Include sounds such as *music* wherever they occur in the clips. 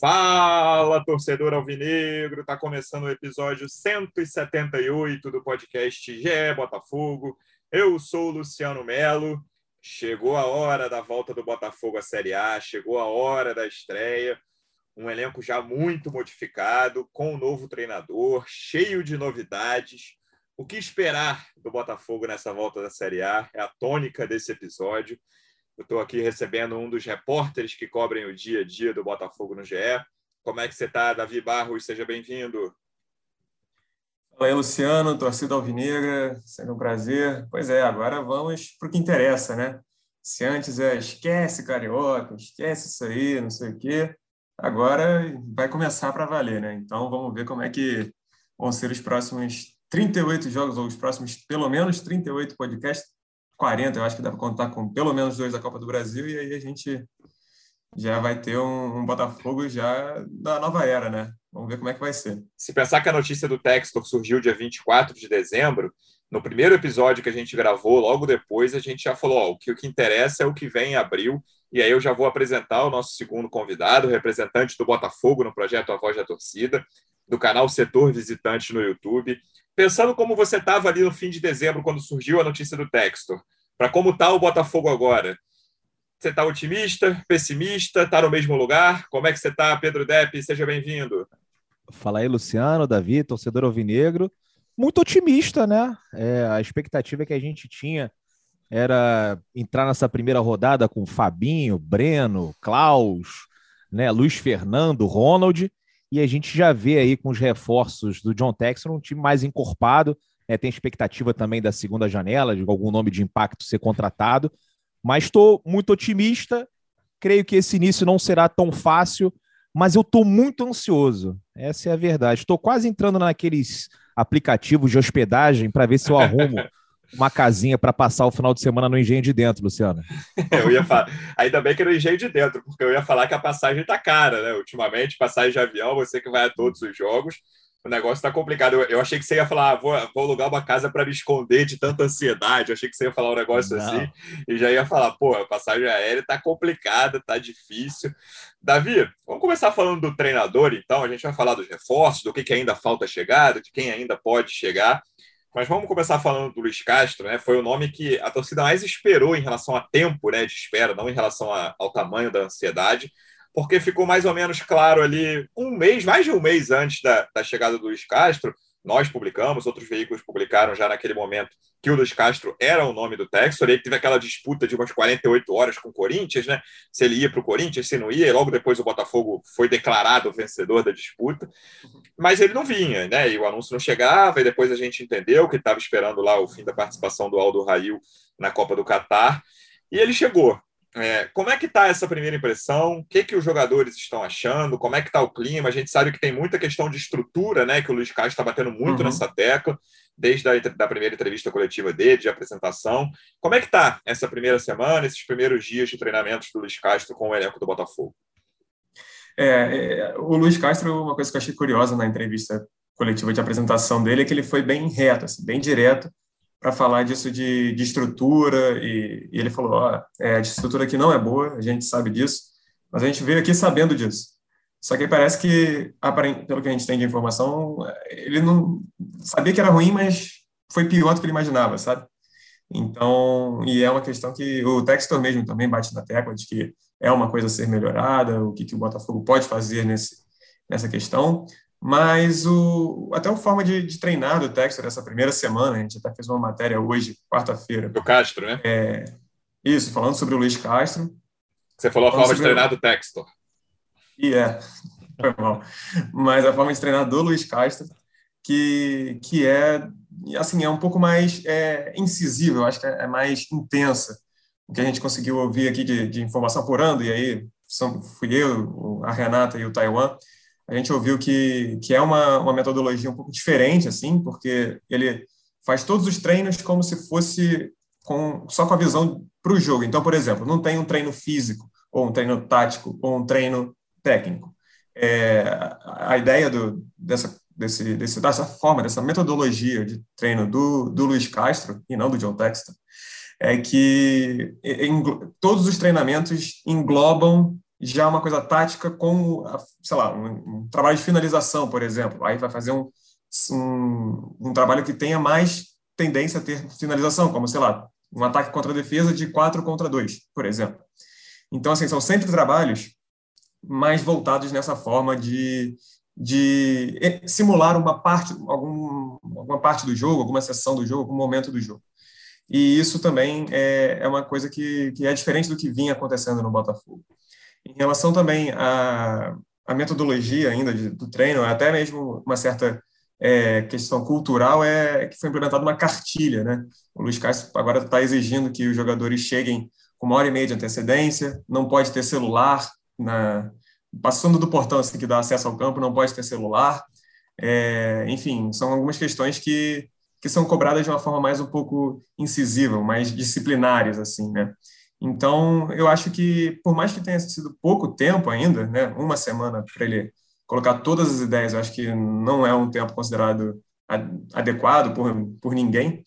Fala, torcedor alvinegro! Está começando o episódio 178 do podcast GE Botafogo. Eu sou o Luciano Melo. Chegou a hora da volta do Botafogo à Série A, chegou a hora da estreia. Um elenco já muito modificado, com um novo treinador, cheio de novidades. O que esperar do Botafogo nessa volta da Série A é a tônica desse episódio. Eu estou aqui recebendo um dos repórteres que cobrem o dia a dia do Botafogo no GE. Como é que você está, Davi Barros? Seja bem-vindo. Aí, Luciano, torcida alvinegra, sendo um prazer. Pois é, agora vamos para o que interessa, né? Se antes é esquece carioca, esquece isso aí, não sei o quê, agora vai começar para valer, né? Então vamos ver como é que vão ser os próximos 38 jogos, ou os próximos pelo menos 38 podcasts 40, eu acho que dá para contar com pelo menos dois da Copa do Brasil, e aí a gente já vai ter um, um, Botafogo já da nova era, né? Vamos ver como é que vai ser. Se pensar que a notícia do Textor surgiu dia 24 de dezembro, no primeiro episódio que a gente gravou, logo depois, a gente já falou: ó, que, o que interessa é o que vem em abril. E aí eu já vou apresentar o nosso segundo convidado, representante do Botafogo no projeto A Voz da Torcida, do canal Setor Visitante no YouTube. Pensando como você estava ali no fim de dezembro, quando surgiu a notícia do Textor, para como está o Botafogo agora. Você está otimista, pessimista, está no mesmo lugar? Como é que você está, Pedro Depp? Seja bem-vindo. Fala aí, Luciano, Davi, torcedor alvinegro. Muito otimista, né? É, a expectativa que a gente tinha era entrar nessa primeira rodada com Fabinho, Breno, Klaus, né, Luiz Fernando, Ronald, e a gente já vê aí com os reforços do John Texton um time mais encorpado. É, tem expectativa também da segunda janela, de algum nome de impacto ser contratado. Mas estou muito otimista. Creio que esse início não será tão fácil, mas eu estou muito ansioso. Essa é a verdade. Estou quase entrando naqueles aplicativos de hospedagem para ver se eu arrumo *laughs* uma casinha para passar o final de semana no Engenho de Dentro, Luciano? *laughs* eu ia falar, ainda bem que no Engenho de Dentro, porque eu ia falar que a passagem está cara, né? Ultimamente, passagem de avião, você que vai a todos os jogos, o negócio está complicado. Eu, eu, achei que você ia falar, ah, vou, vou alugar uma casa para me esconder de tanta ansiedade. Eu achei que você ia falar um negócio Não. assim e já ia falar, pô, a passagem aérea está complicada, está difícil. Davi, vamos começar falando do treinador, então. A gente vai falar dos reforços, do que, que ainda falta chegar, de quem ainda pode chegar. Mas vamos começar falando do Luiz Castro, né? Foi o nome que a torcida mais esperou em relação a tempo né, de espera, não em relação a, ao tamanho da ansiedade, porque ficou mais ou menos claro ali um mês, mais de um mês antes da, da chegada do Luiz Castro, nós publicamos, outros veículos publicaram já naquele momento que o Luiz Castro era o nome do Textor, ele teve aquela disputa de umas 48 horas com o Corinthians, né? Se ele ia para o Corinthians, se não ia, e logo depois o Botafogo foi declarado vencedor da disputa, mas ele não vinha, né? E o anúncio não chegava, e depois a gente entendeu que estava esperando lá o fim da participação do Aldo Rail na Copa do Catar, e ele chegou. É, como é que está essa primeira impressão? O que, que os jogadores estão achando? Como é que está o clima? A gente sabe que tem muita questão de estrutura, né? Que o Luiz Castro está batendo muito uhum. nessa tecla, desde a da primeira entrevista coletiva dele, de apresentação. Como é que está essa primeira semana, esses primeiros dias de treinamentos do Luiz Castro com o elenco do Botafogo? É, é, o Luiz Castro, uma coisa que eu achei curiosa na entrevista coletiva de apresentação dele é que ele foi bem reto, assim, bem direto para falar disso de, de estrutura, e, e, ele falou, ó, é, a estrutura aqui não é boa, a gente sabe disso, mas a gente veio aqui sabendo disso. Só que parece que, pelo que a gente tem de informação, ele não sabia que era ruim, mas foi pior do que ele imaginava, sabe? Então, e é uma questão que o Textor mesmo também bate na tecla de que é uma coisa a ser melhorada, o que, que o Botafogo pode fazer nesse, nessa questão. Mas o, até a forma de, de treinar do Textor essa primeira semana, a gente até fez uma matéria hoje, quarta-feira. Do Castro, né? É, isso, falando sobre o Luiz Castro. Você falou a forma de treinar do Textor. E é, *laughs* foi mal. Mas a forma de treinar do Luiz Castro, que, que é, assim, é um pouco mais é, incisiva, eu acho que é, é mais intensa. O que a gente conseguiu ouvir aqui de, de informação por ano, e aí são, fui eu, a Renata e o Taiwan, a gente ouviu que, que é uma, uma metodologia um pouco diferente, assim, porque ele faz todos os treinos como se fosse com, só com a visão para o jogo. Então, por exemplo, não tem um treino físico, ou um treino tático, ou um treino técnico. É, a ideia do, dessa, desse, desse, dessa forma, dessa metodologia de treino do, do Luiz Castro, e não do John Texton, é que em, todos os treinamentos englobam já uma coisa tática como, sei lá, um, um trabalho de finalização, por exemplo. Aí vai fazer um, um, um, trabalho que tenha mais tendência a ter finalização, como, sei lá, um ataque contra a defesa de 4 contra 2, por exemplo. Então, assim, são sempre trabalhos mais voltados nessa forma de, de simular uma parte, algum, alguma parte do jogo, alguma sessão do jogo, algum momento do jogo. E isso também é, é uma coisa que, que é diferente do que vinha acontecendo no Botafogo. Em relação também à, à metodologia ainda de, do treino, até mesmo uma certa é, questão cultural é que foi implementada uma cartilha, né? O Luiz Castro agora está exigindo que os jogadores cheguem com uma hora e meia de antecedência, não pode ter celular na passando do portão assim que dá acesso ao campo, não pode ter celular. É, enfim, são algumas questões que que são cobradas de uma forma mais um pouco incisiva, mais disciplinares assim, né? Então, eu acho que, por mais que tenha sido pouco tempo ainda, né, uma semana para ele colocar todas as ideias, eu acho que não é um tempo considerado adequado por, por ninguém,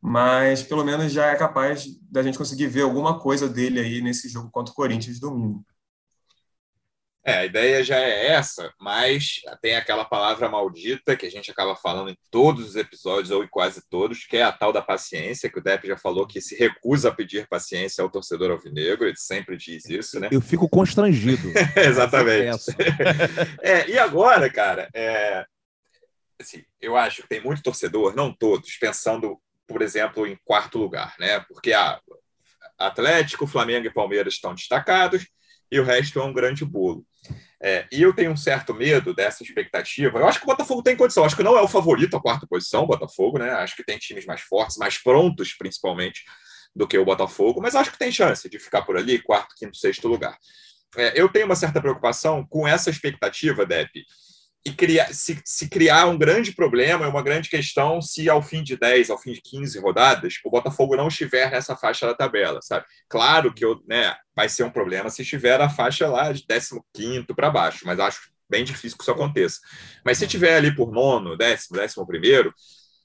mas pelo menos já é capaz da gente conseguir ver alguma coisa dele aí nesse jogo contra o Corinthians domingo. É, a ideia já é essa, mas tem aquela palavra maldita que a gente acaba falando em todos os episódios, ou em quase todos, que é a tal da paciência, que o Depp já falou que se recusa a pedir paciência ao torcedor alvinegro, ele sempre diz isso, né? Eu fico constrangido. *laughs* Exatamente. é, e agora, cara, é, assim, eu acho que tem muito torcedor, não todos, pensando, por exemplo, em quarto lugar, né? Porque a Atlético, Flamengo e Palmeiras estão destacados, e o resto é um grande bolo. É, e eu tenho um certo medo dessa expectativa. Eu acho que o Botafogo tem condição. Acho que não é o favorito a quarta posição, o Botafogo, né? Acho que tem times mais fortes, mais prontos, principalmente, do que o Botafogo, mas acho que tem chance de ficar por ali, quarto, quinto, sexto lugar. É, eu tenho uma certa preocupação com essa expectativa, Depp, e criar, se, se, criar um grande problema, é uma grande questão se ao fim de 10, ao fim de 15 rodadas, o Botafogo não estiver nessa faixa da tabela, sabe? Claro que né, vai ser um problema se estiver na faixa lá de 15 para baixo, mas acho bem difícil que isso aconteça. Mas se estiver ali por nono, décimo, décimo primeiro,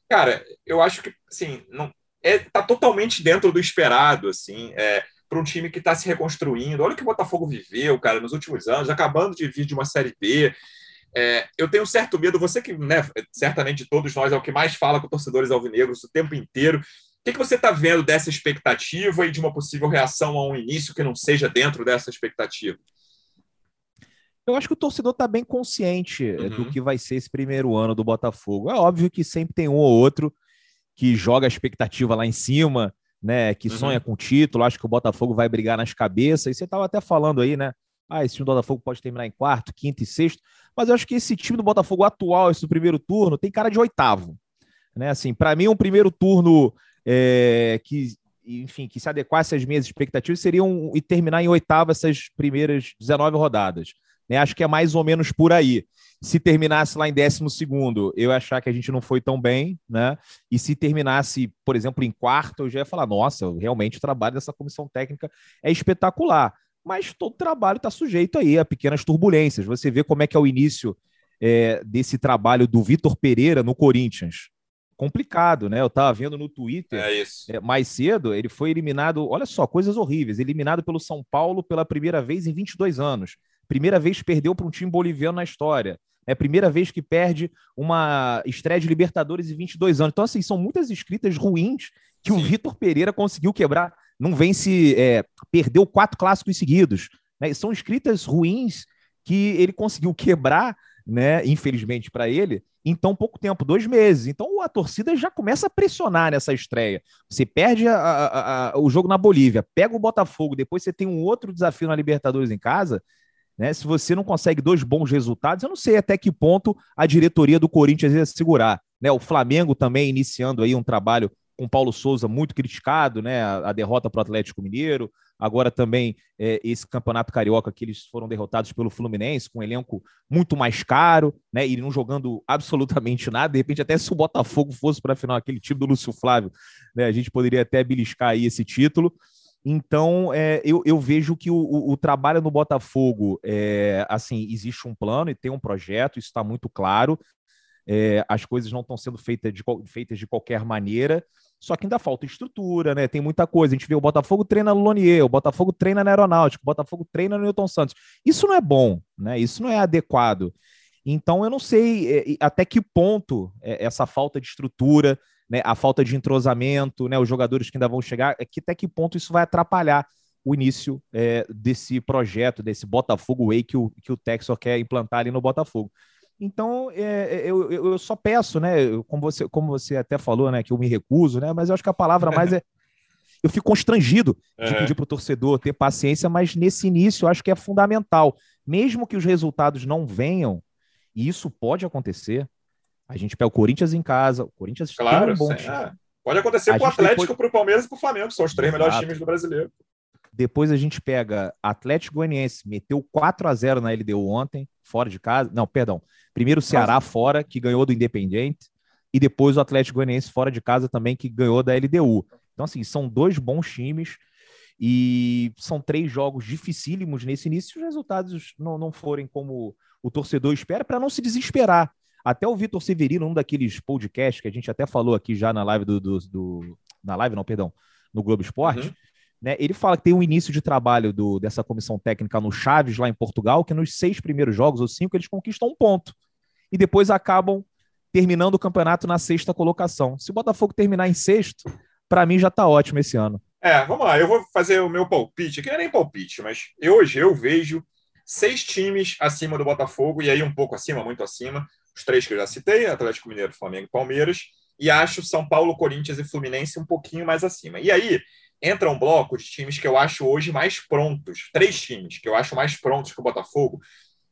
cara, eu acho que, assim, não, é, tá totalmente dentro do esperado, assim, é, para um time que está se reconstruindo. Olha o que o Botafogo viveu, cara, nos últimos anos, acabando de vir de uma Série B, é, eu tenho certo medo, você que, né, certamente todos nós é o que mais fala com torcedores alvinegros o tempo inteiro. O que, que você está vendo dessa expectativa e de uma possível reação a um início que não seja dentro dessa expectativa? Eu acho que o torcedor está bem consciente é, uhum. do que vai ser esse primeiro ano do Botafogo. É óbvio que sempre tem um ou outro que joga a expectativa lá em cima, né? Que uhum. sonha com o título. Acho que o Botafogo vai brigar nas cabeças. E você estava até falando aí, né? Ah, esse time do Botafogo pode terminar em quarto, quinto e sexto. Mas eu acho que esse time do Botafogo atual, esse do primeiro turno, tem cara de oitavo. Né? Assim, para mim, um primeiro turno é, que, enfim, que se adequasse às minhas expectativas seria um, e terminar em oitavo essas primeiras 19 rodadas. Né? Acho que é mais ou menos por aí. Se terminasse lá em décimo segundo, eu ia achar que a gente não foi tão bem, né? E se terminasse, por exemplo, em quarto, eu já ia falar, nossa, realmente o trabalho dessa comissão técnica é espetacular mas todo trabalho está sujeito aí a pequenas turbulências. Você vê como é que é o início é, desse trabalho do Vitor Pereira no Corinthians. Complicado, né? Eu estava vendo no Twitter é é, mais cedo, ele foi eliminado, olha só, coisas horríveis, eliminado pelo São Paulo pela primeira vez em 22 anos. Primeira vez que perdeu para um time boliviano na história. É a primeira vez que perde uma estreia de Libertadores em 22 anos. Então, assim, são muitas escritas ruins que Sim. o Vitor Pereira conseguiu quebrar não vence, é, perdeu quatro clássicos seguidos. Né? São escritas ruins que ele conseguiu quebrar, né? Infelizmente para ele, em tão pouco tempo, dois meses. Então a torcida já começa a pressionar nessa estreia. Você perde a, a, a, o jogo na Bolívia, pega o Botafogo, depois você tem um outro desafio na Libertadores em casa. Né? Se você não consegue dois bons resultados, eu não sei até que ponto a diretoria do Corinthians ia segurar. Né? O Flamengo também iniciando aí um trabalho com Paulo Souza muito criticado, né? A, derrota para o Atlético Mineiro, agora também é, esse campeonato carioca que eles foram derrotados pelo Fluminense, com um elenco muito mais caro, né? E não jogando absolutamente nada. De repente, até se o Botafogo fosse para a final, aquele time do Lúcio Flávio, né? A gente poderia até beliscar aí esse título. Então, é, eu, eu, vejo que o, o, o, trabalho no Botafogo, é, assim, existe um plano e tem um projeto, isso está muito claro. É, as coisas não estão sendo feitas de, feitas de qualquer maneira Só que ainda falta estrutura, né? Tem muita coisa. A gente vê o Botafogo treina no Lonier, o Botafogo treina na Aeronáutica, o Botafogo treina no Newton Santos. Isso não é bom, né? Isso não é adequado. Então eu não sei é, até que ponto é, essa falta de estrutura, né, a falta de entrosamento, né, os jogadores que ainda vão chegar, é até que ponto isso vai atrapalhar o início é, desse projeto, desse Botafogo Way que o, que o Texor quer implantar ali no Botafogo. Então, é, é eu, eu só peço, né? Como você, como você até falou, né? Que eu me recuso, né? Mas eu acho que a palavra mais é. *laughs* Eu fico constrangido de uhum. pedir para o torcedor ter paciência, mas nesse início eu acho que é fundamental. Mesmo que os resultados não venham, e isso pode acontecer, a gente pega o Corinthians em casa, o Corinthians claro, um bom time. É. Pode acontecer para o Atlético, depois... para o Palmeiras e para o Flamengo, são os três Exato. melhores times do brasileiro. Depois a gente pega Atlético Goianiense, meteu 4 a 0 na LDU ontem, fora de casa. Não, perdão. Primeiro o Ceará fora, que ganhou do Independiente, e depois o Atlético Goianiense fora de casa também, que ganhou da LDU. Então, assim, são dois bons times e são três jogos dificílimos nesse início. Se os resultados não, não forem como o torcedor espera, para não se desesperar. Até o Vitor Severino, um daqueles podcasts que a gente até falou aqui já na live do. do, do na live, não, perdão, no Globo Esporte. Uhum. Né, ele fala que tem um início de trabalho do, dessa comissão técnica no Chaves, lá em Portugal, que nos seis primeiros jogos, ou cinco, eles conquistam um ponto. E depois acabam terminando o campeonato na sexta colocação. Se o Botafogo terminar em sexto, para mim já está ótimo esse ano. É, vamos lá, eu vou fazer o meu palpite, que não é nem palpite, mas hoje eu vejo seis times acima do Botafogo, e aí um pouco acima, muito acima, os três que eu já citei, Atlético Mineiro, Flamengo e Palmeiras, e acho São Paulo, Corinthians e Fluminense um pouquinho mais acima. E aí entra um bloco de times que eu acho hoje mais prontos, três times que eu acho mais prontos que o Botafogo,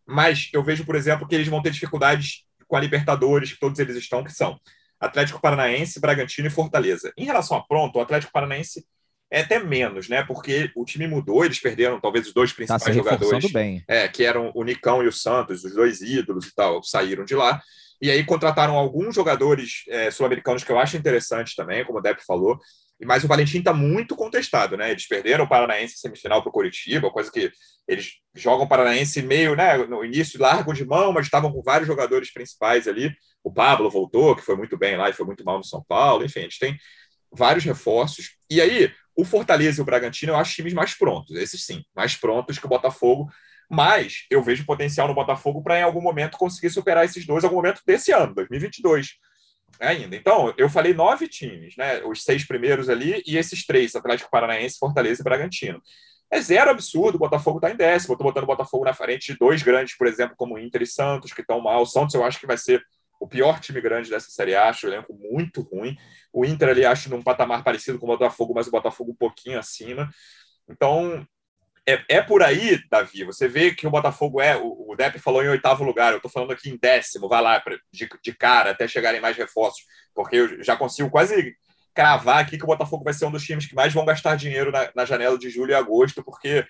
mas eu vejo, por exemplo, que eles vão ter dificuldades com a Libertadores, que todos eles estão, que são Atlético Paranaense, Bragantino e Fortaleza. Em relação a pronto, o Atlético Paranaense é até menos, né? Porque o time mudou, eles perderam talvez os dois tá principais tá jogadores. Bem. É, que eram o Nicão e o Santos, os dois ídolos e tal, saíram de lá. E aí contrataram alguns jogadores é, sul-americanos que eu acho interessantes também, como o Depp falou. Mas o Valentim está muito contestado, né? Eles perderam o Paranaense semifinal para o Curitiba, coisa que eles jogam o Paranaense meio, né? No início largam de mão, mas estavam com vários jogadores principais ali. O Pablo voltou, que foi muito bem lá e foi muito mal no São Paulo. Enfim, eles têm vários reforços. E aí, o Fortaleza e o Bragantino eu acho times mais prontos, esses sim, mais prontos que o Botafogo. Mas eu vejo potencial no Botafogo para em algum momento conseguir superar esses dois, algum momento desse ano, 2022 ainda. Então, eu falei nove times, né? Os seis primeiros ali e esses três, Atlético Paranaense, Fortaleza e Bragantino. É zero absurdo, o Botafogo está em décimo. Eu estou botando o Botafogo na frente de dois grandes, por exemplo, como Inter e Santos, que estão mal. O Santos eu acho que vai ser o pior time grande dessa Série acho o elenco muito ruim. O Inter ali acho num patamar parecido com o Botafogo, mas o Botafogo um pouquinho acima. Então, é, é por aí, Davi. Você vê que o Botafogo é. O, o Depp falou em oitavo lugar, eu estou falando aqui em décimo, vai lá de, de cara até chegarem mais reforços, porque eu já consigo quase cravar aqui que o Botafogo vai ser um dos times que mais vão gastar dinheiro na, na janela de julho e agosto, porque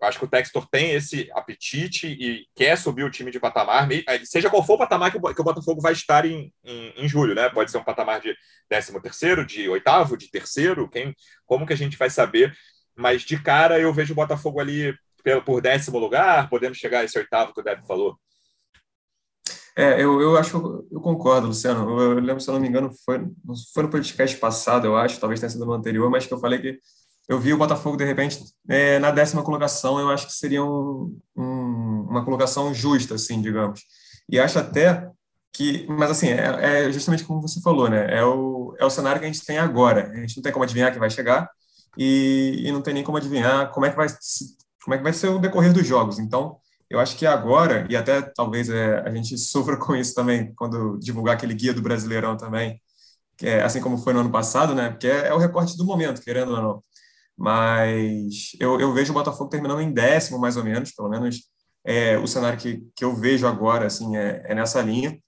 eu acho que o Textor tem esse apetite e quer subir o time de patamar, seja qual for o patamar que o Botafogo vai estar em, em, em julho, né? Pode ser um patamar de 13 terceiro, de oitavo, de terceiro, quem, como que a gente vai saber? Mas de cara eu vejo o Botafogo ali por décimo lugar, podendo chegar a esse oitavo que o Deb falou. É, eu, eu acho, eu concordo, Luciano. Eu, eu lembro, se eu não me engano, foi, foi no podcast passado, eu acho, talvez tenha sido no anterior, mas que eu falei que eu vi o Botafogo, de repente, é, na décima colocação, eu acho que seria um, um, uma colocação justa, assim, digamos. E acho até que, mas assim, é, é, justamente como você falou, né? É o, é o cenário que a gente tem agora. A gente não tem como adivinhar que vai chegar e, e não tem nem como adivinhar como é que vai, como é que vai ser o decorrer dos jogos. Então, eu acho que agora, e até talvez é, a gente *laughs* sofra com isso também, quando divulgar aquele guia do Brasileirão também, que é assim como foi no ano passado, né? Porque é, é o recorte do momento, querendo ou não mas eu, eu vejo o Botafogo terminando em décimo, mais ou menos, pelo menos é, o cenário que, que eu vejo agora assim, é, é nessa linha.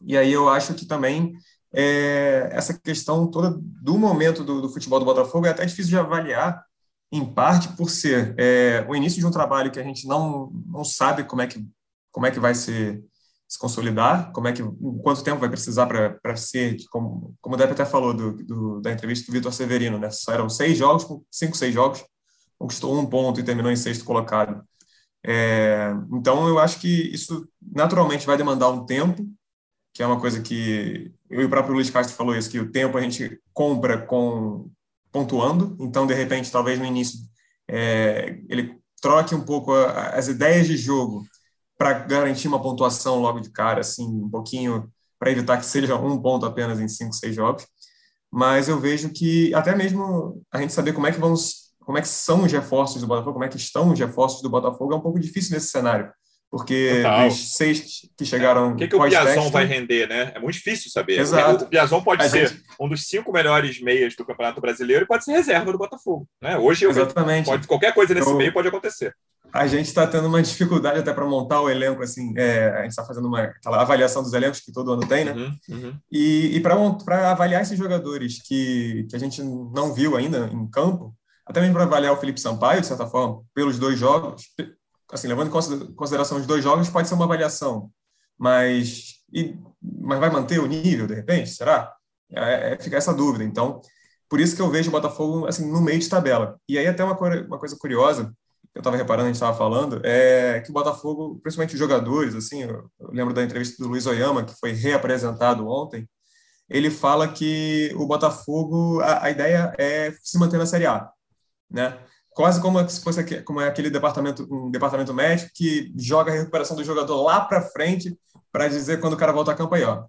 E aí eu acho que também é, essa questão toda do momento do, do, futebol do Botafogo é até difícil de avaliar, em parte por ser é, o início de um trabalho que a gente não, não sabe como é que, como é que vai ser se consolidar, como é que, quanto tempo vai precisar para ser, como, como o Depp até falou do, do, da entrevista do Vitor Severino, né? Eram seis jogos, cinco, seis jogos, conquistou um ponto e terminou em sexto colocado. É, então, eu acho que isso naturalmente vai demandar um tempo, que é uma coisa que eu e o próprio Luiz Castro falou isso, que o tempo a gente compra com pontuando, então de repente talvez no início é, ele troque um pouco a, as ideias de jogo para garantir uma pontuação logo de cara, assim, um pouquinho para evitar que seja um ponto apenas em cinco, seis jogos. Mas eu vejo que até mesmo a gente saber como é que vamos, como é que são os reforços do Botafogo, como é que estão os reforços do Botafogo é um pouco difícil nesse cenário porque Total. dos seis que chegaram. O que, que o Piazon vai render, né? É muito difícil saber. Exato. O Piazon pode a ser gente... um dos cinco melhores meias do Campeonato Brasileiro e pode ser reserva do Botafogo. Né? Hoje, Exatamente. Pode, qualquer coisa nesse meio pode acontecer. A gente está tendo uma dificuldade até para montar o elenco, assim, é, a gente está fazendo uma aquela avaliação dos elencos que todo ano tem, né? Uhum, uhum. E, e para avaliar esses jogadores que, que a gente não viu ainda em campo, até mesmo para avaliar o Felipe Sampaio, de certa forma, pelos dois jogos, assim, levando em consideração os dois jogos, pode ser uma avaliação, mas, e, mas vai manter o nível, de repente? Será? É, é, fica essa dúvida. Então, por isso que eu vejo o Botafogo assim, no meio de tabela. E aí, até uma, uma coisa curiosa, eu estava reparando, a gente estava falando, é que o Botafogo, principalmente os jogadores, assim, eu, lembro da entrevista do Luiz Oyama, que foi reapresentado ontem, ele fala que o Botafogo, a, a ideia é se manter na Série A, né? Quase como se fosse aquele, como é aquele departamento um departamento médico que joga a recuperação do jogador lá para frente para dizer quando o cara volta a campo aí, ó.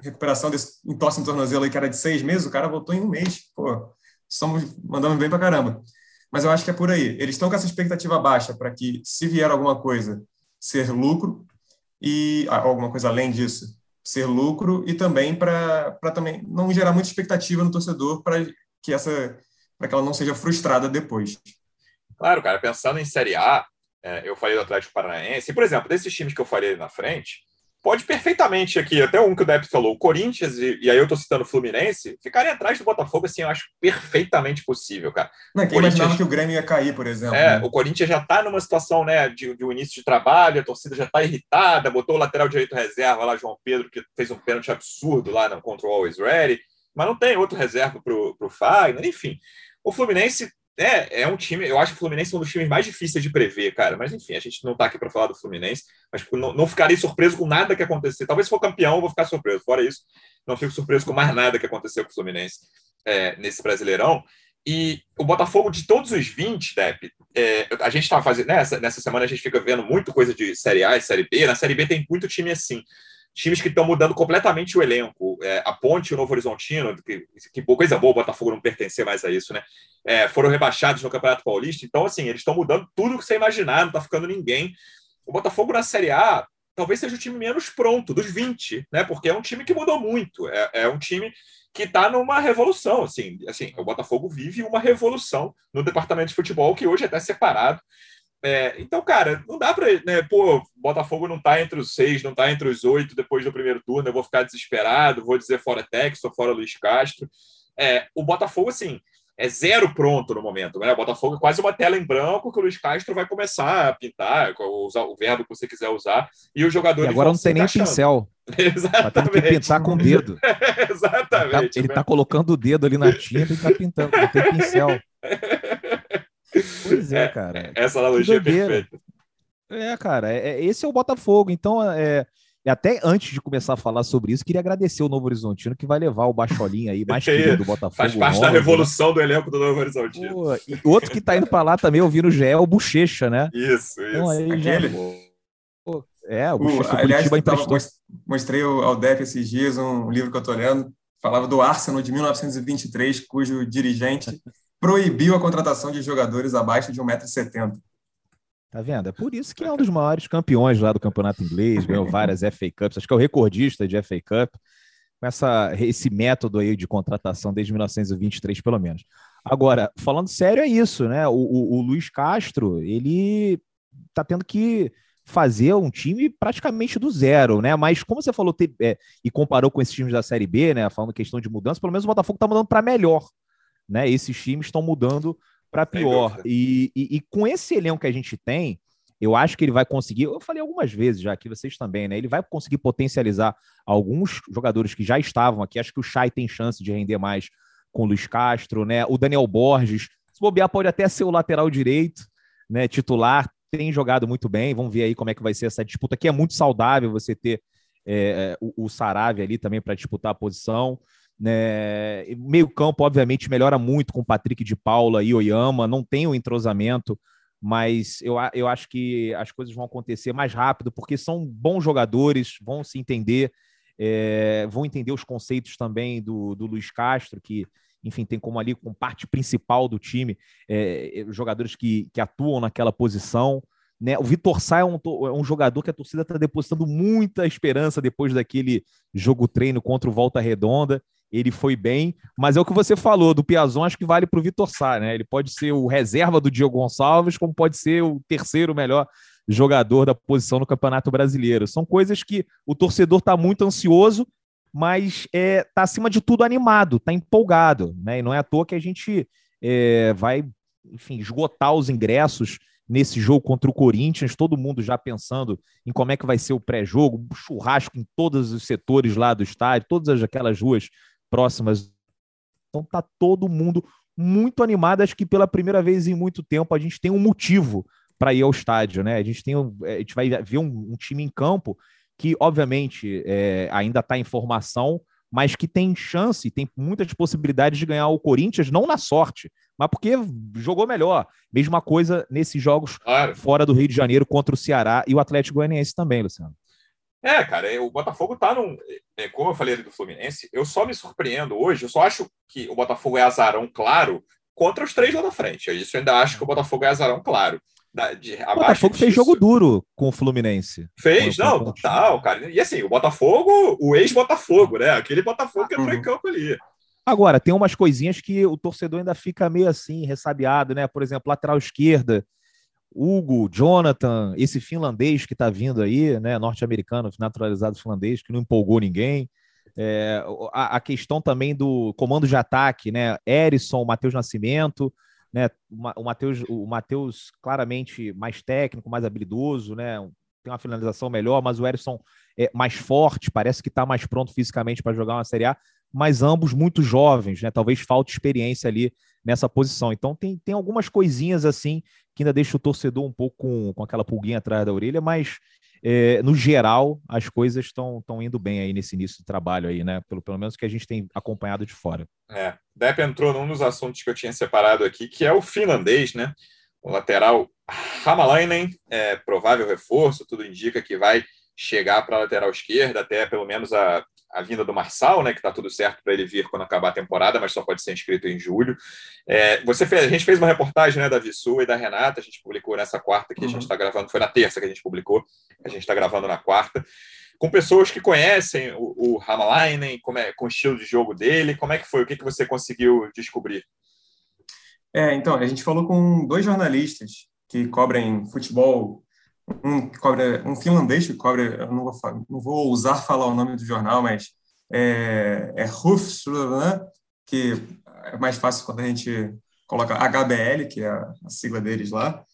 Recuperação desse entorse no tornozelo aí que era de seis meses, o cara voltou em um mês. Pô, estamos mandando bem para caramba. Mas eu acho que é por aí. Eles estão com essa expectativa baixa para que, se vier alguma coisa, ser lucro e alguma coisa além disso, ser lucro e também para também não gerar muita expectativa no torcedor para que essa para que ela não seja frustrada depois. Claro, cara, pensando em Série A, é, eu falei do Atlético Paranaense, e, por exemplo, desses times que eu falei na frente, pode perfeitamente aqui, até um que o Depp falou, o Corinthians, e, e aí eu estou citando o Fluminense, ficarem atrás do Botafogo, assim, eu acho perfeitamente possível, cara. Não, quem imaginava que o Grêmio ia cair, por exemplo. É, né? o Corinthians já está numa situação, né, de, de um início de trabalho, a torcida já está irritada, botou o lateral direito reserva lá, João Pedro, que fez um pênalti absurdo lá no Control Always Ready, mas não tem outro reserva para o Fagner, enfim. O Fluminense é, é um time, eu acho que o Fluminense é um dos times mais difíceis de prever, cara. Mas enfim, a gente não está aqui para falar do Fluminense, mas tipo, não, não ficarei surpreso com nada que acontecer. Talvez se for campeão, eu vou ficar surpreso. Fora isso, não fico surpreso com mais nada que aconteceu com o Fluminense é, nesse Brasileirão. E o Botafogo, de todos os 20, Depp, é, a gente está fazendo. Nessa, né, nessa semana a gente fica vendo muito coisa de Série A e Série B. Na Série B tem muito time assim times que estão mudando completamente o elenco. É, a Ponte e o Novo Horizontino, que, que coisa boa o Botafogo não pertencer mais a isso, né? É, foram rebaixados no Campeonato Paulista. Então, assim, eles estão mudando tudo que você imaginar, não está ficando ninguém. O Botafogo na Série A talvez seja o time menos pronto, dos 20, né? Porque é um time que mudou muito. É, é um time que está numa revolução, assim, assim, o Botafogo vive uma revolução no departamento de futebol que hoje é até separado é, então, cara, não dá para, né, pô, Botafogo não tá entre os seis, não tá entre os oito depois do primeiro turno, eu vou ficar desesperado, vou dizer fora Texas, fora Luiz Castro. É, o Botafogo, assim, é zero pronto no momento, né? O Botafogo é quase uma tela em branco que o Luiz Castro vai começar a pintar, usar o verbo que você quiser usar, e os jogadores. E agora não tem nem pincel. *laughs* Exatamente. Tá que pintar com o dedo. *laughs* Exatamente. Ele tá, ele tá colocando o dedo ali na tinta e tá pintando, não tem pincel. *laughs* Pois é, é cara. Essa analogia é perfeita. É, cara, é, é, esse é o Botafogo. Então, é, até antes de começar a falar sobre isso, queria agradecer o Novo Horizontino que vai levar o Bacholinho aí, mais *laughs* querido do Botafogo. Faz parte da revolução né? do elenco do Novo Horizontino. Pô, e outro que tá indo para lá também ouvindo o GE é o Bochecha, né? Isso, então, isso. Aí já... é, o Bochecha uh, aliás, tava, mostrei ao DEP esses dias um livro que eu tô lendo, falava do Arsenal de 1923, cujo dirigente proibiu a contratação de jogadores abaixo de 1,70m. Tá vendo? É por isso que é um dos maiores campeões lá do campeonato inglês, ganhou *laughs* várias FA Cups, acho que é o recordista de FA Cup, com essa, esse método aí de contratação desde 1923, pelo menos. Agora, falando sério, é isso, né? O, o, o Luiz Castro, ele tá tendo que fazer um time praticamente do zero, né? Mas como você falou é, e comparou com esses times da Série B, né? Falando questão de mudança, pelo menos o Botafogo tá mudando para melhor né? Esses times estão mudando para pior. E, e, e, com esse elenco que a gente tem, eu acho que ele vai conseguir. Eu falei algumas vezes já aqui, vocês também, né? Ele vai conseguir potencializar alguns jogadores que já estavam aqui. Acho que o Chay tem chance de render mais com o Luiz Castro, né? O Daniel Borges, se bobear, pode até ser o lateral direito, né? Titular, tem jogado muito bem. Vamos ver aí como é que vai ser essa disputa, que é muito saudável você ter é, o, o Saravia ali também para disputar a posição. Né? Meio campo, obviamente, melhora muito com Patrick de Paula e Oyama, não tem o entrosamento, mas eu, eu acho que as coisas vão acontecer mais rápido, porque são bons jogadores, vão se entender, é, vão entender os conceitos também do, do Luiz Castro, que, enfim, tem como ali, com parte principal do time, é, jogadores que, que atuam naquela posição. Né? O Vitor Sá é um, é um jogador que a torcida está depositando muita esperança depois daquele jogo treino contra o Volta Redonda. Ele foi bem, mas é o que você falou do Piazon, acho que vale para o Vitor Sá, né? Ele pode ser o reserva do Diego Gonçalves, como pode ser o terceiro melhor jogador da posição no Campeonato Brasileiro. São coisas que o torcedor está muito ansioso, mas está é, tá, acima de tudo animado, está empolgado, né? E não é à toa que a gente é, vai, enfim, esgotar os ingressos nesse jogo contra o Corinthians, todo mundo já pensando em como é que vai ser o pré-jogo, churrasco em todos os setores lá do estádio, todas aquelas ruas próximas. Então tá todo mundo muito animado, acho que pela primeira vez em muito tempo a gente tem um motivo para ir ao estádio, né? A gente tem um, a gente vai ver um, um time em campo que, obviamente, é, ainda está em formação, mas que tem chance, tem muitas possibilidades de ganhar o Corinthians, não na sorte, mas porque jogou melhor. Mesma coisa nesses jogos claro. fora do Rio de Janeiro contra o Ceará e o Atlético Goianiense também, Luciano. É, cara, o Botafogo tá num. É, como eu falei ali do Fluminense, eu só me surpreendo hoje, eu só acho que o Botafogo é azarão claro contra os três lá na frente. Isso eu ainda acho que o Botafogo é azarão claro. Da, de, o Botafogo disso. fez jogo duro com o Fluminense. Fez, com, não, com total, cara. E assim, o Botafogo, o ex-Botafogo, né? Aquele Botafogo que entrou uhum. em campo ali. Agora, tem umas coisinhas que o torcedor ainda fica meio assim, ressabiado, né? Por exemplo, lateral esquerda, Hugo, Jonathan, esse finlandês que está vindo aí, né? Norte-americano, naturalizado finlandês, que não empolgou ninguém. É, a, a, questão também do comando de ataque, né? Erisson, Matheus Nascimento, né? O Matheus, o Matheus claramente mais técnico, mais habilidoso, né? Tem uma finalização melhor, mas o Erisson é mais forte, parece que está mais pronto fisicamente para jogar uma Série A mas ambos muito jovens, né? Talvez falte experiência ali nessa posição. Então tem, tem algumas coisinhas assim que ainda deixa o torcedor um pouco com, com aquela pulguinha atrás da orelha, mas é, no geral as coisas estão indo bem aí nesse início de trabalho aí, né? Pelo, pelo menos que a gente tem acompanhado de fora. É, Depp entrou num dos assuntos que eu tinha separado aqui, que é o finlandês, né? O lateral Hamalainen, é provável reforço, tudo indica que vai chegar para a lateral esquerda, até pelo menos a a vinda do Marçal, né, que está tudo certo para ele vir quando acabar a temporada, mas só pode ser inscrito em julho. É, você fez, a gente fez uma reportagem né, da Vissu e da Renata, a gente publicou nessa quarta que uhum. a gente está uhum. gravando, foi na terça que a gente publicou, a gente está gravando na quarta, com pessoas que conhecem o, o Hamalainen, como é, com o estilo de jogo dele, como é que foi, o que, que você conseguiu descobrir? É, então, a gente falou com dois jornalistas que cobrem futebol um cobra, um finlandês que cobra, eu não vou, não vou usar falar o nome do jornal, mas é, é Hufsland, que é mais fácil quando a gente coloca HBL, que é a, sigla deles lá,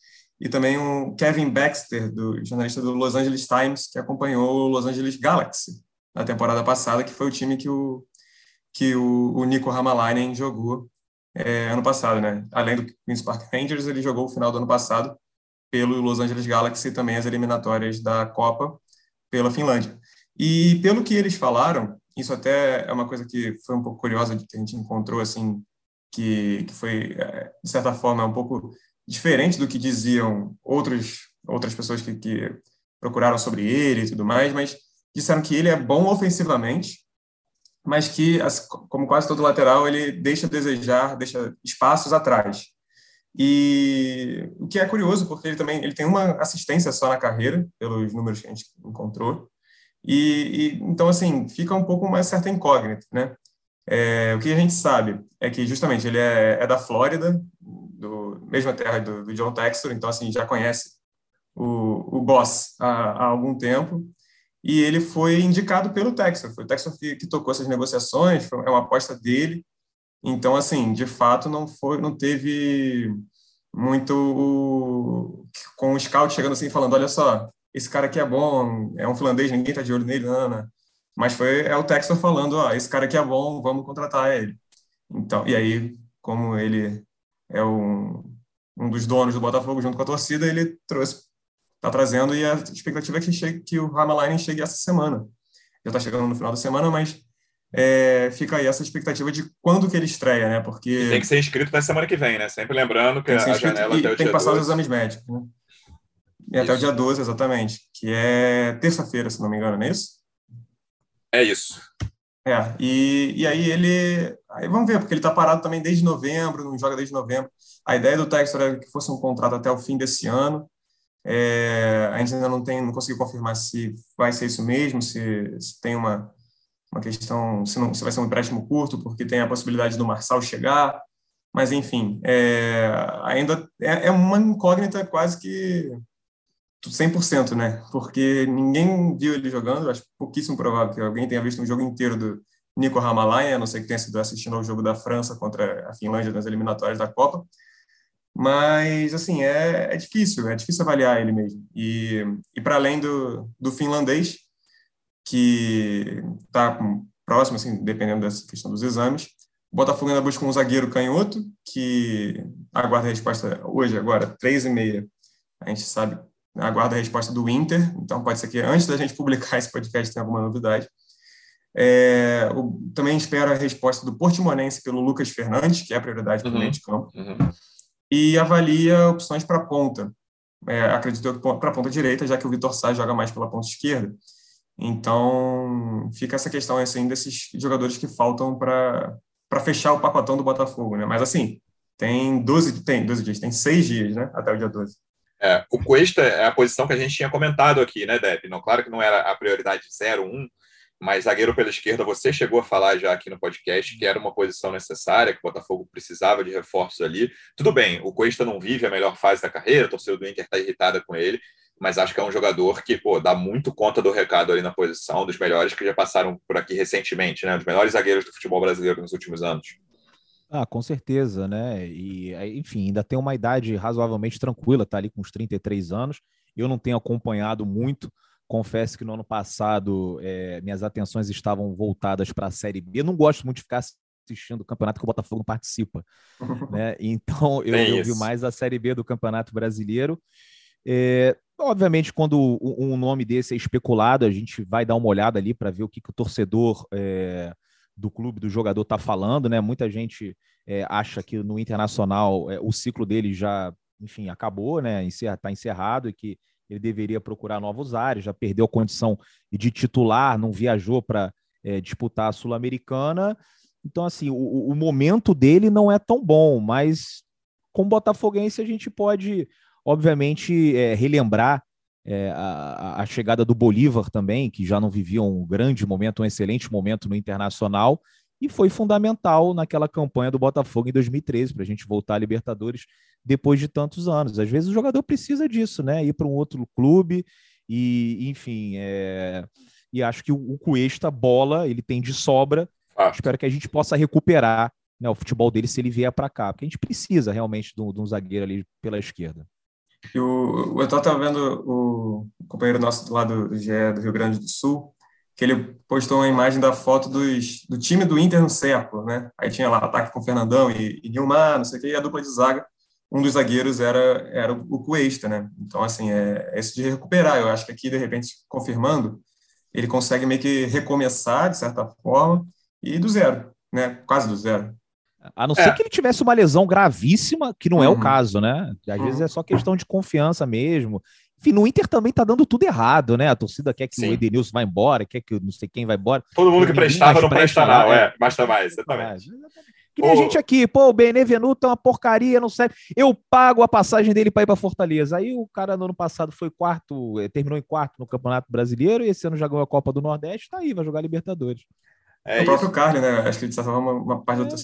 e também o Kevin Baxter, do jornalista do Los Angeles Times, que acompanhou o Los Angeles Galaxy na temporada passada, que foi o time que o, que o, o Nico Hamalainen jogou é, ano passado, né? Além do Queen's Park Rangers, ele jogou o final do ano passado pelo Los Angeles Galaxy e também as eliminatórias da Copa pela Finlândia. E pelo que eles falaram, isso até é uma coisa que foi um pouco curiosa que a gente encontrou assim, que, que foi é, de certa forma um pouco diferente do que diziam outros outras pessoas que, que procuraram sobre ele e tudo mais, mas disseram que ele é bom ofensivamente, mas que, como quase todo lateral, ele deixa a desejar, deixa espaços atrás. E o que é curioso, porque ele também ele tem uma assistência só na carreira, pelos números que a gente encontrou. E, e então, assim, fica um pouco uma certa incógnita, né? É, o que a gente sabe é que, justamente, ele é, é da Flórida, do mesma terra do, do, John Textor, então, assim, já conhece o, o boss há, há algum tempo. E ele foi indicado pelo Textor. Foi o Textor que, que tocou essas negociações, foi, é uma aposta dele. Então, assim, de fato, não foi, não teve muito com o scout chegando assim falando, olha só, esse cara aqui é bom, é um finlandês, ninguém tá de olho nele, Ana. Mas foi é o Textor falando, ó, esse cara aqui é bom, vamos contratar ele. Então, e aí, como ele é um, um dos donos do Botafogo junto com a torcida, ele trouxe, tá trazendo e a expectativa é que chegue, que o Hamalainen chegue essa semana. já está chegando no final da semana, mas é, fica aí essa expectativa de quando que ele estreia, né? Porque e tem que ser inscrito na semana que vem, né? Sempre lembrando que a janela até o tem que passar 12. os exames médicos, né? E até o dia 12, exatamente, que é terça-feira, se não me engano, não é isso? É isso. É, e, e aí ele. Aí vamos ver, porque ele está parado também desde novembro, não joga desde novembro. A ideia do Textor era que fosse um contrato até o fim desse ano. É, a gente ainda não tem, não conseguiu confirmar se vai ser isso mesmo, se, se tem uma, uma questão, se, não, se vai ser um empréstimo curto, porque tem a possibilidade do Marçal chegar. Mas, enfim, é, ainda é, é uma incógnita quase que 100%, né? Porque ninguém viu ele jogando, acho pouquíssimo provável que alguém tenha visto um jogo inteiro do Nico Ramalaya, a não ser que tenha sido assistindo ao jogo da França contra a Finlândia nas eliminatórias da Copa. Mas, assim, é, é difícil, é difícil avaliar ele mesmo. E, e para além do, do finlandês, que está próximo, assim, dependendo dessa questão dos exames, o Botafogo ainda busca um zagueiro canhoto, que aguarda a resposta hoje, agora, três e meia. A gente sabe aguarda a resposta do Inter, então pode ser que antes da gente *laughs* publicar esse podcast tenha alguma novidade. É, também espero a resposta do Portimonense pelo Lucas Fernandes, que é a prioridade para o uhum. meio de campo, uhum. e avalia opções para a ponta. É, acredito que para a ponta direita, já que o Vitor Sá joga mais pela ponta esquerda. Então, fica essa questão assim, desses jogadores que faltam para fechar o pacotão do Botafogo. Né? Mas, assim, tem 12, tem 12 dias, tem seis dias né? até o dia 12. É, o Cuesta é a posição que a gente tinha comentado aqui, né, Deb? Não, claro que não era a prioridade 0, 1, mas zagueiro pela esquerda, você chegou a falar já aqui no podcast que era uma posição necessária, que o Botafogo precisava de reforços ali. Tudo bem, o Cuesta não vive a melhor fase da carreira, a torcida do Inter está irritada com ele, mas acho que é um jogador que pô, dá muito conta do recado ali na posição, dos melhores que já passaram por aqui recentemente, né? Dos melhores zagueiros do futebol brasileiro nos últimos anos. Ah, com certeza, né? E, enfim, ainda tem uma idade razoavelmente tranquila, tá ali com uns 33 anos. Eu não tenho acompanhado muito. Confesso que no ano passado é, minhas atenções estavam voltadas para a Série B. Eu não gosto muito de ficar assistindo o campeonato que o Botafogo não participa, *laughs* né? Então eu, eu vi mais a Série B do Campeonato Brasileiro. É, obviamente, quando um nome desse é especulado, a gente vai dar uma olhada ali para ver o que, que o torcedor é, do clube, do jogador está falando, né? Muita gente é, acha que no Internacional é, o ciclo dele já, enfim, acabou, né? Está encerrado e que ele deveria procurar novos ares, já perdeu a condição de titular, não viajou para é, disputar a Sul-Americana. Então, assim, o, o, momento dele não é tão bom, mas com Botafoguense a gente pode, obviamente, é, relembrar é, a, a, chegada do Bolívar também, que já não vivia um grande momento, um excelente momento no Internacional, e foi fundamental naquela campanha do Botafogo em 2013, para a gente voltar à Libertadores depois de tantos anos. Às vezes o jogador precisa disso, né? Ir para um outro clube e, enfim, é... e acho que o, o Cuesta, bola, ele tem de sobra. Ah. Espero que a gente possa recuperar né, o futebol dele se ele vier para cá, porque a gente precisa realmente de um, de um zagueiro ali pela esquerda. E o, eu estava vendo o companheiro nosso lá do GE do Rio Grande do Sul, que ele postou uma imagem da foto dos, do time do Inter no século, né? Aí tinha lá ataque com Fernandão e, e não sei o que, e a dupla de zaga, um dos zagueiros era, era o Cuesta, né? Então, assim, é, é esse de recuperar. Eu acho que aqui, de repente, confirmando, ele consegue meio que recomeçar, de certa forma, e do zero, né? Quase do zero. A não é. ser que ele tivesse uma lesão gravíssima, que não uhum. é o uhum. caso, né? Às uhum. vezes é só questão de confiança mesmo. Enfim, no Inter também tá dando tudo errado, né? A torcida quer que Sim. o Edenilson vá embora, quer que não sei quem vai embora. Todo mundo que prestava não presta, não, né? é, basta mais, exatamente. Que nem a gente aqui, pô, o Benevenuto é uma porcaria, não serve. Eu pago a passagem dele para ir para Fortaleza. Aí o cara no ano passado foi quarto, eh, terminou em quarto no Campeonato Brasileiro e esse ano já ganhou a Copa do Nordeste, tá aí, vai jogar Libertadores. É o próprio Carly, né? Acho que ele estava uma, uma parte é. da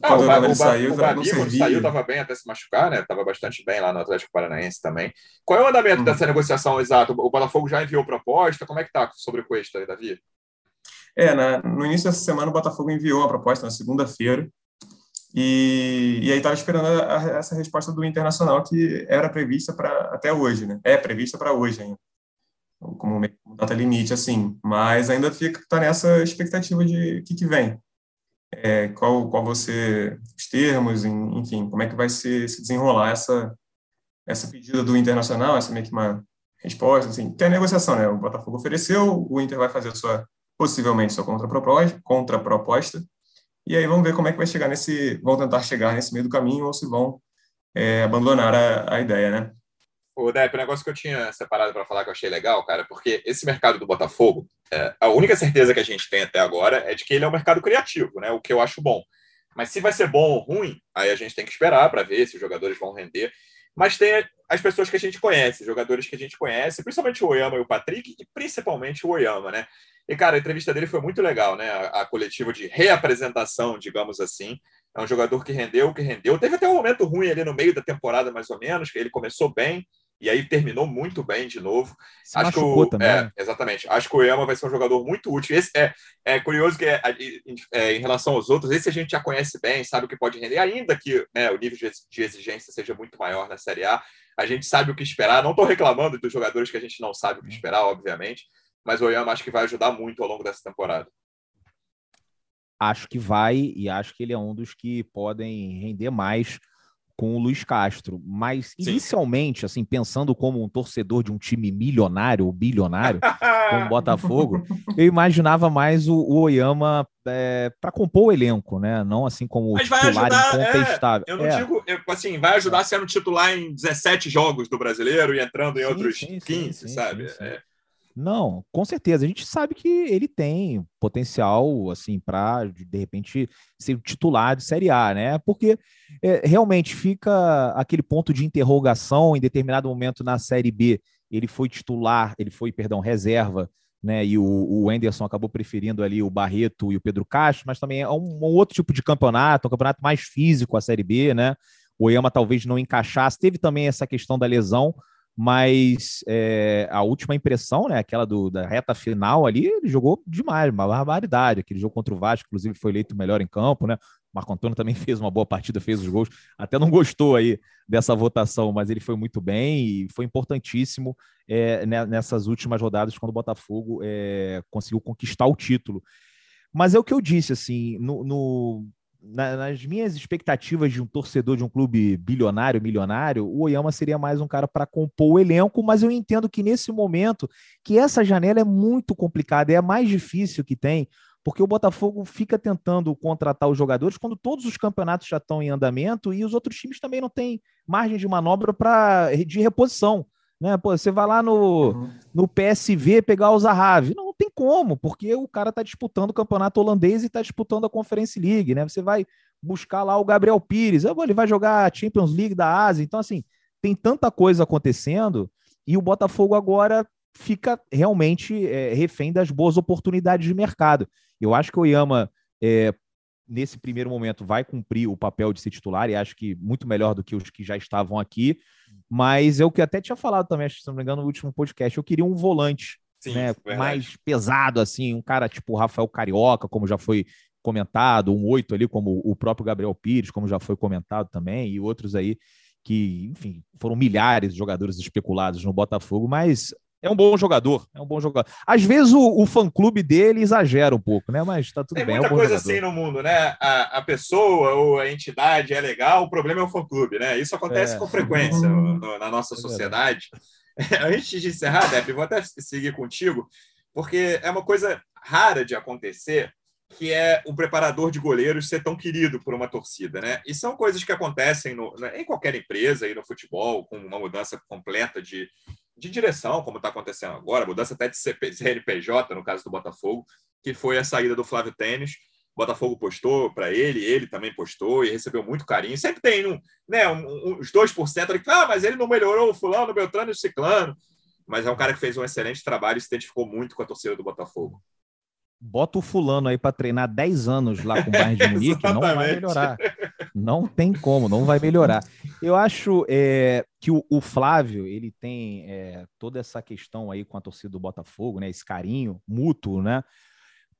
ah, o, Babi, saiu, o Babi, quando saiu, estava bem até se machucar, né? Estava bastante bem lá no Atlético Paranaense também. Qual é o andamento hum. dessa negociação exato? O Botafogo já enviou proposta? Como é que está sobre o Cuesta, Davi? É, na, no início dessa semana o Botafogo enviou a proposta na segunda-feira e, e aí estava esperando a, a, essa resposta do Internacional que era prevista para até hoje, né? É prevista para hoje ainda, como data limite, assim. Mas ainda fica tá nessa expectativa de o que, que vem é, qual, qual você os termos, enfim, como é que vai se, se desenrolar essa essa pedida do Internacional, essa meio que uma resposta, assim, tem a negociação, né? O Botafogo ofereceu, o Inter vai fazer a sua possivelmente sua contraproposta, contraproposta, e aí vamos ver como é que vai chegar nesse, vão tentar chegar nesse meio do caminho ou se vão é, abandonar a, a ideia, né? O Depp, o negócio que eu tinha separado para falar que eu achei legal, cara, porque esse mercado do Botafogo, é, a única certeza que a gente tem até agora é de que ele é um mercado criativo, né? O que eu acho bom. Mas se vai ser bom ou ruim, aí a gente tem que esperar para ver se os jogadores vão render. Mas tem as pessoas que a gente conhece, jogadores que a gente conhece, principalmente o Oyama e o Patrick, e principalmente o Oyama, né? E, cara, a entrevista dele foi muito legal, né? A, a coletiva de reapresentação, digamos assim. É um jogador que rendeu, que rendeu. Teve até um momento ruim ali no meio da temporada, mais ou menos, que ele começou bem, e aí terminou muito bem de novo. Se Acho que o, também. É, exatamente. Acho que o Oyama vai ser um jogador muito útil. Esse é, é curioso que é, é, em relação aos outros, esse a gente já conhece bem, sabe o que pode render, ainda que né, o nível de, exigência seja muito maior na Série A. A gente sabe o que esperar. Não estou reclamando dos jogadores que a gente não sabe o que esperar, obviamente, mas o Oyama acho que vai ajudar muito ao longo dessa temporada. Acho que vai e acho que ele é um dos que podem render mais com o Luiz Castro, mas Sim. inicialmente, assim, pensando como um torcedor de um time milionário ou bilionário, como o Botafogo, *laughs* eu imaginava mais o, o Oyama é, para compor o elenco, né? Não assim como mas titular ajudar, incontestável. É, eu não é. digo, eu, assim, vai ajudar sendo titular em 17 jogos do brasileiro e entrando em sim, outros sim, 15, sim, sabe? Não, com certeza. A gente sabe que ele tem potencial, assim, para de repente ser titular de Série A, né? Porque é, realmente fica aquele ponto de interrogação em determinado momento na Série B. Ele foi titular, ele foi, perdão, reserva, né? E o, o Anderson acabou preferindo ali o Barreto e o Pedro Castro, mas também é um, um outro tipo de campeonato, um campeonato mais físico, a Série B, né? O Oyama talvez não encaixasse. Teve também essa questão da lesão, mas é, a última impressão, né, aquela do, da reta final ali, ele jogou demais, uma barbaridade. Aquele jogo contra o Vasco, inclusive, foi eleito melhor em campo, né? O Marco Antônio também *laughs* fez uma boa partida, fez os gols. Até não gostou aí dessa votação, mas ele foi muito bem e foi importantíssimo é, nessas últimas rodadas, quando o Botafogo é, conseguiu conquistar o título. Mas é o que eu disse, assim, no na, nas minhas expectativas de um torcedor de um clube bilionário, milionário, o Oyama seria mais um cara para compor o elenco, mas eu entendo que nesse momento, que essa janela é muito complicada, é a mais difícil que tem, porque o Botafogo fica tentando contratar os jogadores quando todos os campeonatos já estão em andamento e os outros times também não têm margem de manobra para de reposição. Né? Pô, você vai lá no, uhum. no PSV pegar o Zahavi. Não, não tem como, porque o cara está disputando o campeonato holandês e está disputando a Conference League, né? Você vai buscar lá o Gabriel Pires, ele vai jogar a Champions League da Ásia. Então, assim, tem tanta coisa acontecendo e o Botafogo agora fica realmente é, refém das boas oportunidades de mercado. Eu acho que o Yama, é, nesse primeiro momento, vai cumprir o papel de ser titular e acho que muito melhor do que os que já estavam aqui. Mas eu que até tinha falado também, se não me engano, no último podcast, eu queria um volante Sim, né, mais pesado, assim, um cara tipo Rafael Carioca, como já foi comentado, um oito ali, como o próprio Gabriel Pires, como já foi comentado também, e outros aí que, enfim, foram milhares de jogadores especulados no Botafogo, mas é um bom jogador, é um bom jogador. Às vezes o, o fã-clube dele exagera um pouco, né? Mas tá tudo Tem bem. Tem é um muita coisa jogador. assim no mundo, né? A, a, pessoa ou a entidade é legal, o problema é o fã-clube, né? Isso acontece é. com frequência no, na nossa é sociedade. *laughs* Antes de encerrar, Depp, vou até seguir contigo, porque é uma coisa rara de acontecer que é o preparador de goleiros ser tão querido por uma torcida, né? E são coisas que acontecem no, né, em qualquer empresa e no futebol, com uma mudança completa de, de direção, como está acontecendo agora, mudança até de CNPJ, no caso do Botafogo, que foi a saída do Flávio Tênis. O Botafogo postou para ele, ele também postou e recebeu muito carinho. Sempre tem um, né, um, uns 2% ali que ah, mas ele não melhorou o fulano, o Beltrano e o Ciclano. Mas é um cara que fez um excelente trabalho e se identificou muito com a torcida do Botafogo bota o fulano aí para treinar 10 anos lá com o Bayern de *laughs* Munique, não vai melhorar. Não tem como, não vai melhorar. Eu acho é, que o, o, Flávio, ele tem é, toda essa questão aí com a torcida do Botafogo, né? Esse carinho mútuo, né?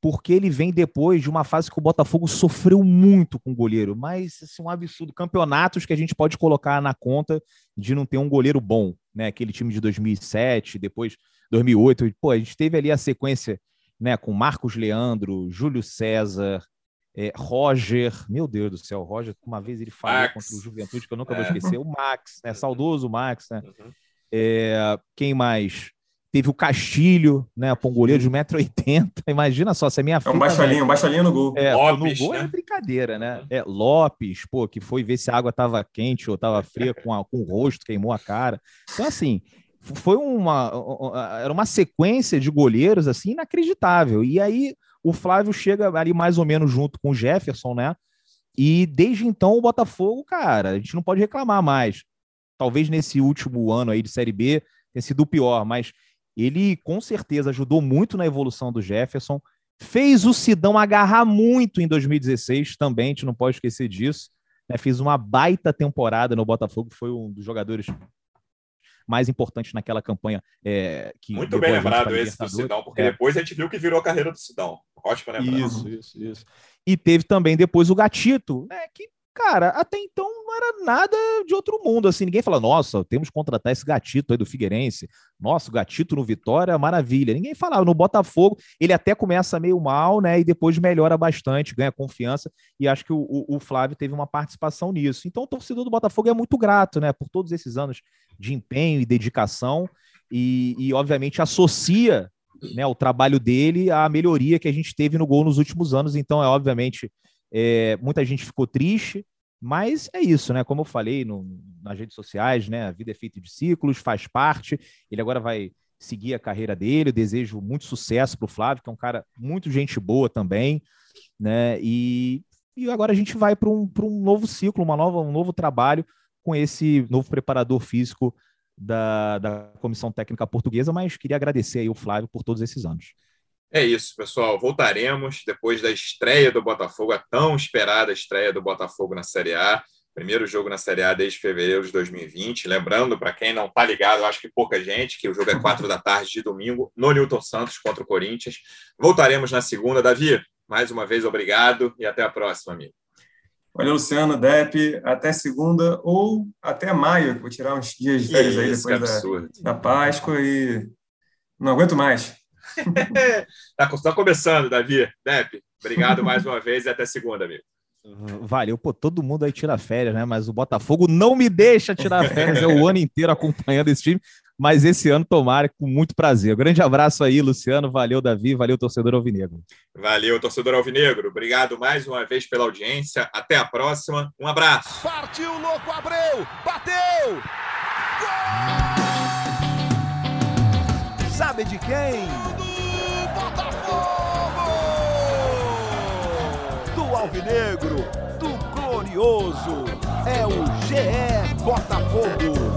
Porque ele vem depois de uma fase que o Botafogo sofreu muito com o goleiro, mas assim, um absurdo. Campeonatos que a gente pode colocar na conta de não ter um goleiro bom, né? Aquele time de 2007, depois 2008. Pô, a gente teve ali a sequência né, com Marcos Leandro, Júlio César, é, Roger, meu Deus do céu, Roger, uma vez ele falou contra o Juventude, que eu nunca é. vou esquecer, o Max, né, saudoso Max, né? Uhum. É, quem mais? Teve o Castilho, né? Pô, um goleiro de 1,80m. Imagina só, se é minha filha. É um baixolinho, né? um baixolinho no gol. É, Lopes, no gol é né? é brincadeira, né? É, Lopes, pô, que foi ver se a água estava quente ou estava fria com, a, com o rosto, queimou a cara. Então, assim, foi uma. Era uma sequência de goleiros, assim, inacreditável. E aí o Flávio chega ali mais ou menos junto com o Jefferson, né? E desde então o Botafogo, cara, a gente não pode reclamar mais. Talvez nesse último ano aí de Série B tenha sido o pior, mas ele com certeza ajudou muito na evolução do Jefferson, fez o Sidão agarrar muito em 2016 também, a gente não pode esquecer disso. Né? Fez uma baita temporada no Botafogo, foi um dos jogadores mais importantes naquela campanha. É, que Muito bem lembrado esse do Sidão, porque é. depois a gente viu que virou a carreira do Sidão. Ótimo lembrança. Isso, isso, isso. E teve também depois o Gatito, né, que cara, até então não era nada de outro mundo, assim, ninguém fala, nossa, temos que contratar esse gatito aí do Figueirense, nossa, o gatito no Vitória, maravilha, ninguém falava, no Botafogo, ele até começa meio mal, né, e depois melhora bastante, ganha confiança, e acho que o, o, o Flávio teve uma participação nisso, então o torcedor do Botafogo é muito grato, né, por todos esses anos de empenho e dedicação, e, e obviamente associa né, o trabalho dele à melhoria que a gente teve no gol nos últimos anos, então é obviamente é, muita gente ficou triste, mas é isso, né? Como eu falei no, nas redes sociais, né? A vida é feita de ciclos, faz parte. Ele agora vai seguir a carreira dele. Eu desejo muito sucesso para o Flávio, que é um cara muito gente boa também, né? E, e agora a gente vai para um, um novo ciclo, uma nova, um novo trabalho com esse novo preparador físico da, da Comissão Técnica Portuguesa, mas queria agradecer aí o Flávio por todos esses anos. É isso, pessoal. Voltaremos depois da estreia do Botafogo, a tão esperada estreia do Botafogo na Série A. Primeiro jogo na Série A desde fevereiro de 2020. Lembrando, para quem não está ligado, acho que pouca gente, que o jogo é quatro da tarde de domingo no Newton Santos contra o Corinthians. Voltaremos na segunda. Davi, mais uma vez, obrigado e até a próxima, amigo. Valeu, Luciano, Dep. Até segunda ou até maio, vou tirar uns dias de férias aí depois da, da Páscoa e não aguento mais. *laughs* tá, tá começando, Davi. Dep, obrigado *laughs* mais uma vez e até segunda, amigo. Valeu, pô, todo mundo aí tira férias, né? Mas o Botafogo não me deixa tirar férias, é o ano inteiro acompanhando esse time, mas esse ano tomara com muito prazer. Um grande abraço aí, Luciano, valeu, Davi, valeu, torcedor Alvinegro. Valeu, torcedor Alvinegro, obrigado mais uma vez pela audiência, até a próxima, um abraço. Partiu, louco, Abreu, bateu! Gol! Sabe de quem? Do Botafogo! Do Alvinegro, do Glorioso, é o GE Botafogo.